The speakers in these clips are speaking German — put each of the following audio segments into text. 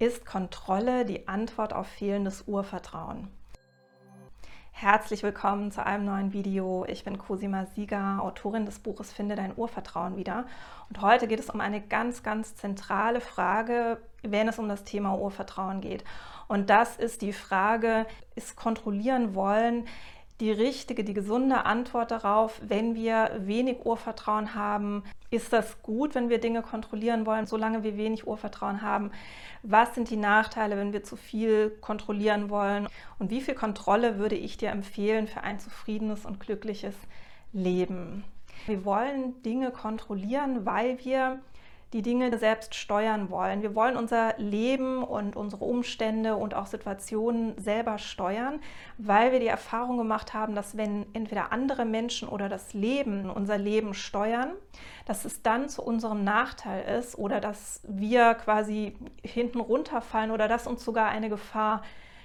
Ist Kontrolle die Antwort auf fehlendes Urvertrauen? Herzlich willkommen zu einem neuen Video. Ich bin Cosima Sieger, Autorin des Buches Finde dein Urvertrauen wieder. Und heute geht es um eine ganz, ganz zentrale Frage, wenn es um das Thema Urvertrauen geht. Und das ist die Frage, ist kontrollieren wollen die richtige, die gesunde Antwort darauf, wenn wir wenig Urvertrauen haben. Ist das gut, wenn wir Dinge kontrollieren wollen, solange wir wenig Urvertrauen haben? Was sind die Nachteile, wenn wir zu viel kontrollieren wollen? Und wie viel Kontrolle würde ich dir empfehlen für ein zufriedenes und glückliches Leben? Wir wollen Dinge kontrollieren, weil wir die Dinge selbst steuern wollen. Wir wollen unser Leben und unsere Umstände und auch Situationen selber steuern, weil wir die Erfahrung gemacht haben, dass wenn entweder andere Menschen oder das Leben unser Leben steuern, dass es dann zu unserem Nachteil ist oder dass wir quasi hinten runterfallen oder dass uns sogar eine Gefahr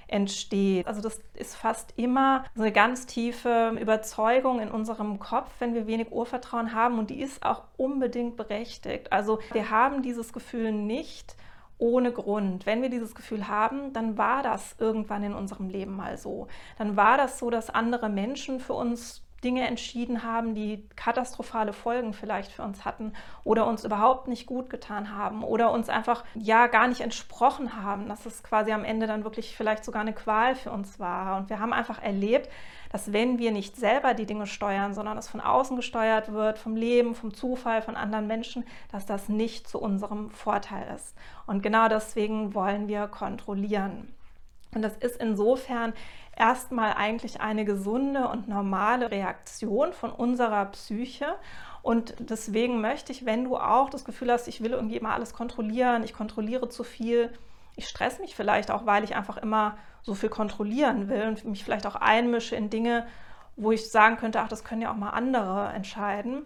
entsteht. Also das ist fast immer so eine ganz tiefe Überzeugung in unserem Kopf, wenn wir wenig Urvertrauen haben und die ist auch unbedingt berechtigt. Also wir haben dieses Gefühl nicht ohne Grund. Wenn wir dieses Gefühl haben, dann war das irgendwann in unserem Leben mal so. Dann war das so, dass andere Menschen für uns Dinge entschieden haben, die katastrophale Folgen vielleicht für uns hatten oder uns überhaupt nicht gut getan haben oder uns einfach ja gar nicht entsprochen haben, dass es quasi am Ende dann wirklich vielleicht sogar eine Qual für uns war. Und wir haben einfach erlebt, dass wenn wir nicht selber die Dinge steuern, sondern es von außen gesteuert wird, vom Leben, vom Zufall, von anderen Menschen, dass das nicht zu unserem Vorteil ist. Und genau deswegen wollen wir kontrollieren. Und das ist insofern erstmal eigentlich eine gesunde und normale Reaktion von unserer Psyche. Und deswegen möchte ich, wenn du auch das Gefühl hast, ich will irgendwie immer alles kontrollieren, ich kontrolliere zu viel, ich stress mich vielleicht auch, weil ich einfach immer so viel kontrollieren will und mich vielleicht auch einmische in Dinge, wo ich sagen könnte, ach, das können ja auch mal andere entscheiden,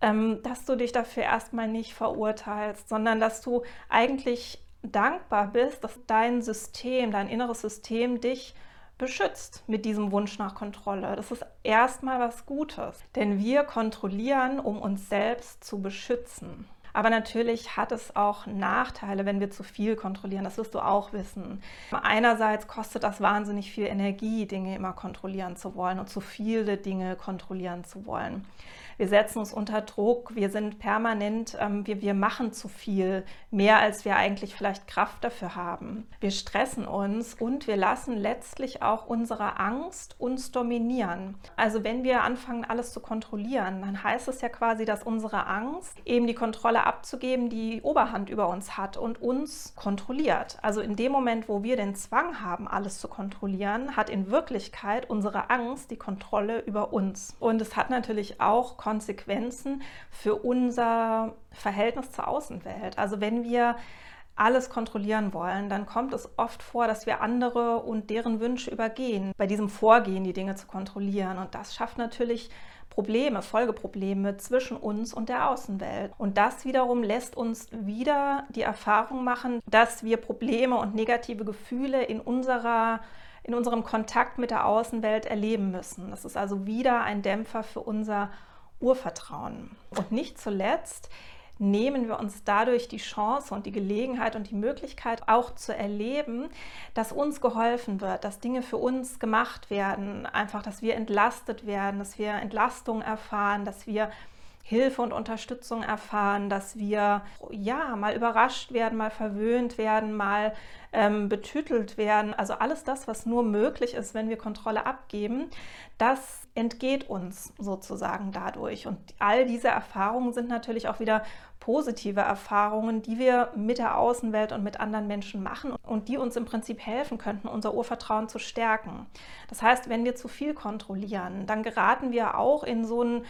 ähm, dass du dich dafür erstmal nicht verurteilst, sondern dass du eigentlich dankbar bist, dass dein System, dein inneres System dich beschützt mit diesem Wunsch nach Kontrolle. Das ist erstmal was Gutes, denn wir kontrollieren, um uns selbst zu beschützen. Aber natürlich hat es auch Nachteile, wenn wir zu viel kontrollieren. Das wirst du auch wissen. Einerseits kostet das wahnsinnig viel Energie, Dinge immer kontrollieren zu wollen und zu viele Dinge kontrollieren zu wollen wir setzen uns unter Druck, wir sind permanent, ähm, wir, wir machen zu viel, mehr als wir eigentlich vielleicht Kraft dafür haben. Wir stressen uns und wir lassen letztlich auch unsere Angst uns dominieren. Also wenn wir anfangen, alles zu kontrollieren, dann heißt es ja quasi, dass unsere Angst, eben die Kontrolle abzugeben, die Oberhand über uns hat und uns kontrolliert. Also in dem Moment, wo wir den Zwang haben, alles zu kontrollieren, hat in Wirklichkeit unsere Angst die Kontrolle über uns. Und es hat natürlich auch Konsequenzen für unser Verhältnis zur Außenwelt. Also wenn wir alles kontrollieren wollen, dann kommt es oft vor, dass wir andere und deren Wünsche übergehen, bei diesem Vorgehen die Dinge zu kontrollieren. Und das schafft natürlich Probleme, Folgeprobleme zwischen uns und der Außenwelt. Und das wiederum lässt uns wieder die Erfahrung machen, dass wir Probleme und negative Gefühle in unserer in unserem Kontakt mit der Außenwelt erleben müssen. Das ist also wieder ein Dämpfer für unser Urvertrauen. Und nicht zuletzt nehmen wir uns dadurch die Chance und die Gelegenheit und die Möglichkeit auch zu erleben, dass uns geholfen wird, dass Dinge für uns gemacht werden, einfach, dass wir entlastet werden, dass wir Entlastung erfahren, dass wir Hilfe und Unterstützung erfahren, dass wir ja mal überrascht werden, mal verwöhnt werden, mal ähm, betütelt werden. Also alles das, was nur möglich ist, wenn wir Kontrolle abgeben, das entgeht uns sozusagen dadurch. Und all diese Erfahrungen sind natürlich auch wieder positive Erfahrungen, die wir mit der Außenwelt und mit anderen Menschen machen und die uns im Prinzip helfen könnten, unser Urvertrauen zu stärken. Das heißt, wenn wir zu viel kontrollieren, dann geraten wir auch in so einen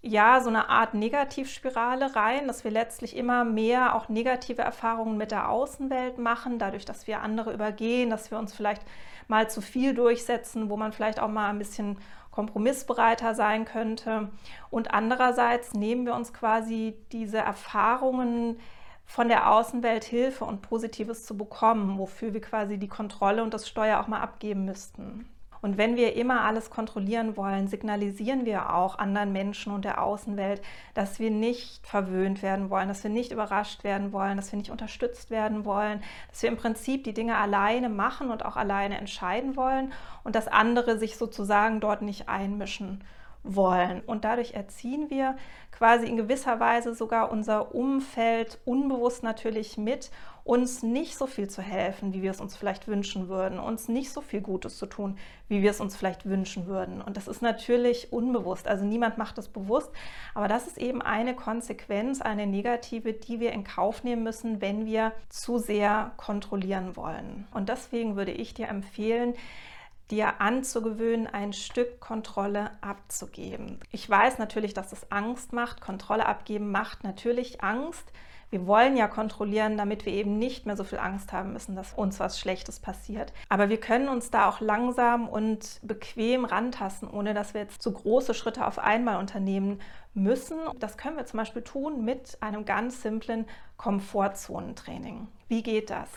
ja, so eine Art Negativspirale rein, dass wir letztlich immer mehr auch negative Erfahrungen mit der Außenwelt machen, dadurch, dass wir andere übergehen, dass wir uns vielleicht mal zu viel durchsetzen, wo man vielleicht auch mal ein bisschen kompromissbereiter sein könnte. Und andererseits nehmen wir uns quasi diese Erfahrungen von der Außenwelt Hilfe und Positives zu bekommen, wofür wir quasi die Kontrolle und das Steuer auch mal abgeben müssten. Und wenn wir immer alles kontrollieren wollen, signalisieren wir auch anderen Menschen und der Außenwelt, dass wir nicht verwöhnt werden wollen, dass wir nicht überrascht werden wollen, dass wir nicht unterstützt werden wollen, dass wir im Prinzip die Dinge alleine machen und auch alleine entscheiden wollen und dass andere sich sozusagen dort nicht einmischen wollen. Und dadurch erziehen wir quasi in gewisser Weise sogar unser Umfeld unbewusst natürlich mit, uns nicht so viel zu helfen, wie wir es uns vielleicht wünschen würden, uns nicht so viel Gutes zu tun, wie wir es uns vielleicht wünschen würden. Und das ist natürlich unbewusst. Also niemand macht das bewusst, aber das ist eben eine Konsequenz, eine negative, die wir in Kauf nehmen müssen, wenn wir zu sehr kontrollieren wollen. Und deswegen würde ich dir empfehlen, dir anzugewöhnen, ein Stück Kontrolle abzugeben. Ich weiß natürlich, dass es Angst macht. Kontrolle abgeben macht natürlich Angst. Wir wollen ja kontrollieren, damit wir eben nicht mehr so viel Angst haben müssen, dass uns was Schlechtes passiert. Aber wir können uns da auch langsam und bequem rantasten, ohne dass wir jetzt zu große Schritte auf einmal unternehmen müssen. Das können wir zum Beispiel tun mit einem ganz simplen Komfortzonentraining. Wie geht das?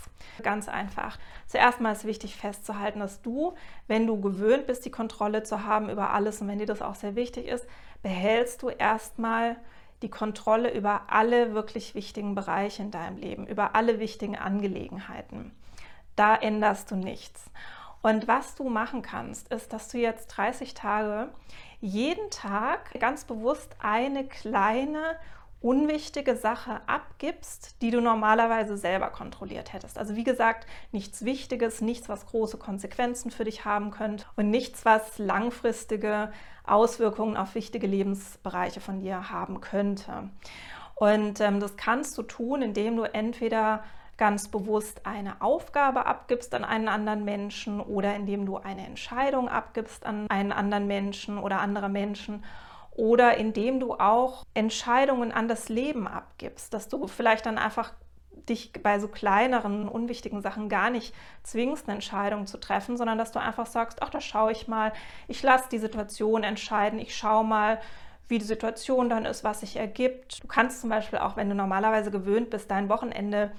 Ganz einfach. Zuerst mal ist wichtig festzuhalten, dass du, wenn du gewöhnt bist, die Kontrolle zu haben über alles und wenn dir das auch sehr wichtig ist, behältst du erstmal die Kontrolle über alle wirklich wichtigen Bereiche in deinem Leben, über alle wichtigen Angelegenheiten. Da änderst du nichts. Und was du machen kannst, ist, dass du jetzt 30 Tage jeden Tag ganz bewusst eine kleine unwichtige Sache abgibst, die du normalerweise selber kontrolliert hättest. Also wie gesagt, nichts Wichtiges, nichts, was große Konsequenzen für dich haben könnte und nichts, was langfristige Auswirkungen auf wichtige Lebensbereiche von dir haben könnte. Und ähm, das kannst du tun, indem du entweder ganz bewusst eine Aufgabe abgibst an einen anderen Menschen oder indem du eine Entscheidung abgibst an einen anderen Menschen oder andere Menschen oder indem du auch Entscheidungen an das Leben abgibst, dass du vielleicht dann einfach dich bei so kleineren, unwichtigen Sachen gar nicht zwingst, eine Entscheidung zu treffen, sondern dass du einfach sagst, ach, da schaue ich mal, ich lasse die Situation entscheiden, ich schaue mal, wie die Situation dann ist, was sich ergibt. Du kannst zum Beispiel auch, wenn du normalerweise gewöhnt bist, dein Wochenende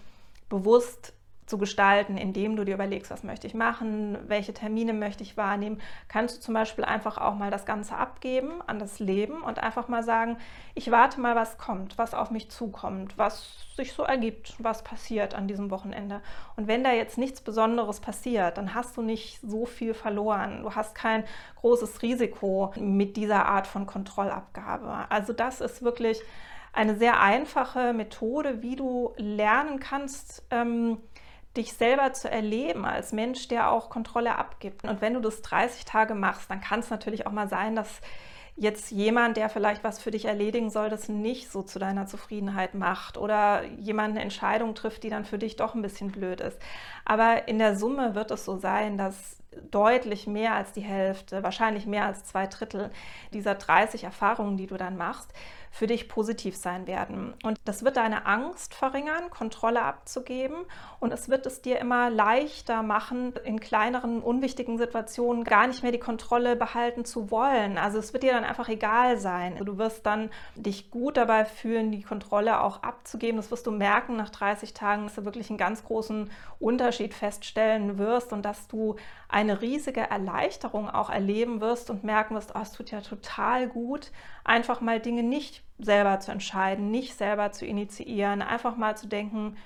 bewusst zu gestalten, indem du dir überlegst, was möchte ich machen, welche Termine möchte ich wahrnehmen, kannst du zum Beispiel einfach auch mal das Ganze abgeben an das Leben und einfach mal sagen, ich warte mal, was kommt, was auf mich zukommt, was sich so ergibt, was passiert an diesem Wochenende. Und wenn da jetzt nichts Besonderes passiert, dann hast du nicht so viel verloren. Du hast kein großes Risiko mit dieser Art von Kontrollabgabe. Also das ist wirklich eine sehr einfache Methode, wie du lernen kannst, ähm, dich selber zu erleben als Mensch, der auch Kontrolle abgibt. Und wenn du das 30 Tage machst, dann kann es natürlich auch mal sein, dass jetzt jemand, der vielleicht was für dich erledigen soll, das nicht so zu deiner Zufriedenheit macht oder jemand eine Entscheidung trifft, die dann für dich doch ein bisschen blöd ist. Aber in der Summe wird es so sein, dass deutlich mehr als die Hälfte, wahrscheinlich mehr als zwei Drittel dieser 30 Erfahrungen, die du dann machst, für dich positiv sein werden. Und das wird deine Angst verringern, Kontrolle abzugeben. Und es wird es dir immer leichter machen, in kleineren, unwichtigen Situationen gar nicht mehr die Kontrolle behalten zu wollen. Also es wird dir dann einfach egal sein. Du wirst dann dich gut dabei fühlen, die Kontrolle auch abzugeben. Das wirst du merken nach 30 Tagen, dass du wirklich einen ganz großen Unterschied feststellen wirst und dass du eine riesige Erleichterung auch erleben wirst und merken wirst, oh, es tut ja total gut, einfach mal Dinge nicht selber zu entscheiden, nicht selber zu initiieren, einfach mal zu denken,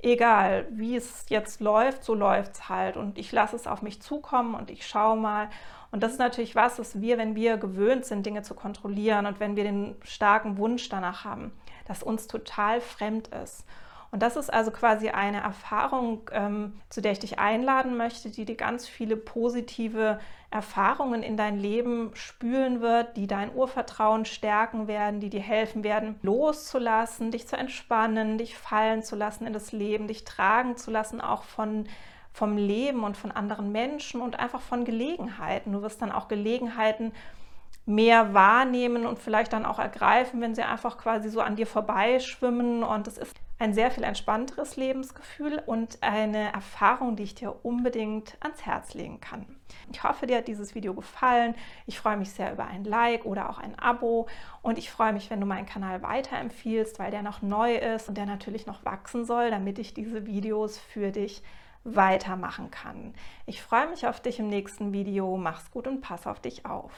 egal wie es jetzt läuft, so läuft es halt und ich lasse es auf mich zukommen und ich schaue mal. Und das ist natürlich was, was wir, wenn wir gewöhnt sind, Dinge zu kontrollieren und wenn wir den starken Wunsch danach haben, das uns total fremd ist. Und das ist also quasi eine Erfahrung, ähm, zu der ich dich einladen möchte, die dir ganz viele positive Erfahrungen in dein Leben spülen wird, die dein Urvertrauen stärken werden, die dir helfen werden, loszulassen, dich zu entspannen, dich fallen zu lassen in das Leben, dich tragen zu lassen, auch von vom Leben und von anderen Menschen und einfach von Gelegenheiten. Du wirst dann auch Gelegenheiten mehr wahrnehmen und vielleicht dann auch ergreifen, wenn sie einfach quasi so an dir vorbeischwimmen. Und es ist ein sehr viel entspannteres Lebensgefühl und eine Erfahrung, die ich dir unbedingt ans Herz legen kann. Ich hoffe, dir hat dieses Video gefallen. Ich freue mich sehr über ein Like oder auch ein Abo und ich freue mich, wenn du meinen Kanal weiterempfiehlst, weil der noch neu ist und der natürlich noch wachsen soll, damit ich diese Videos für dich weitermachen kann. Ich freue mich auf dich im nächsten Video. Mach's gut und pass auf dich auf.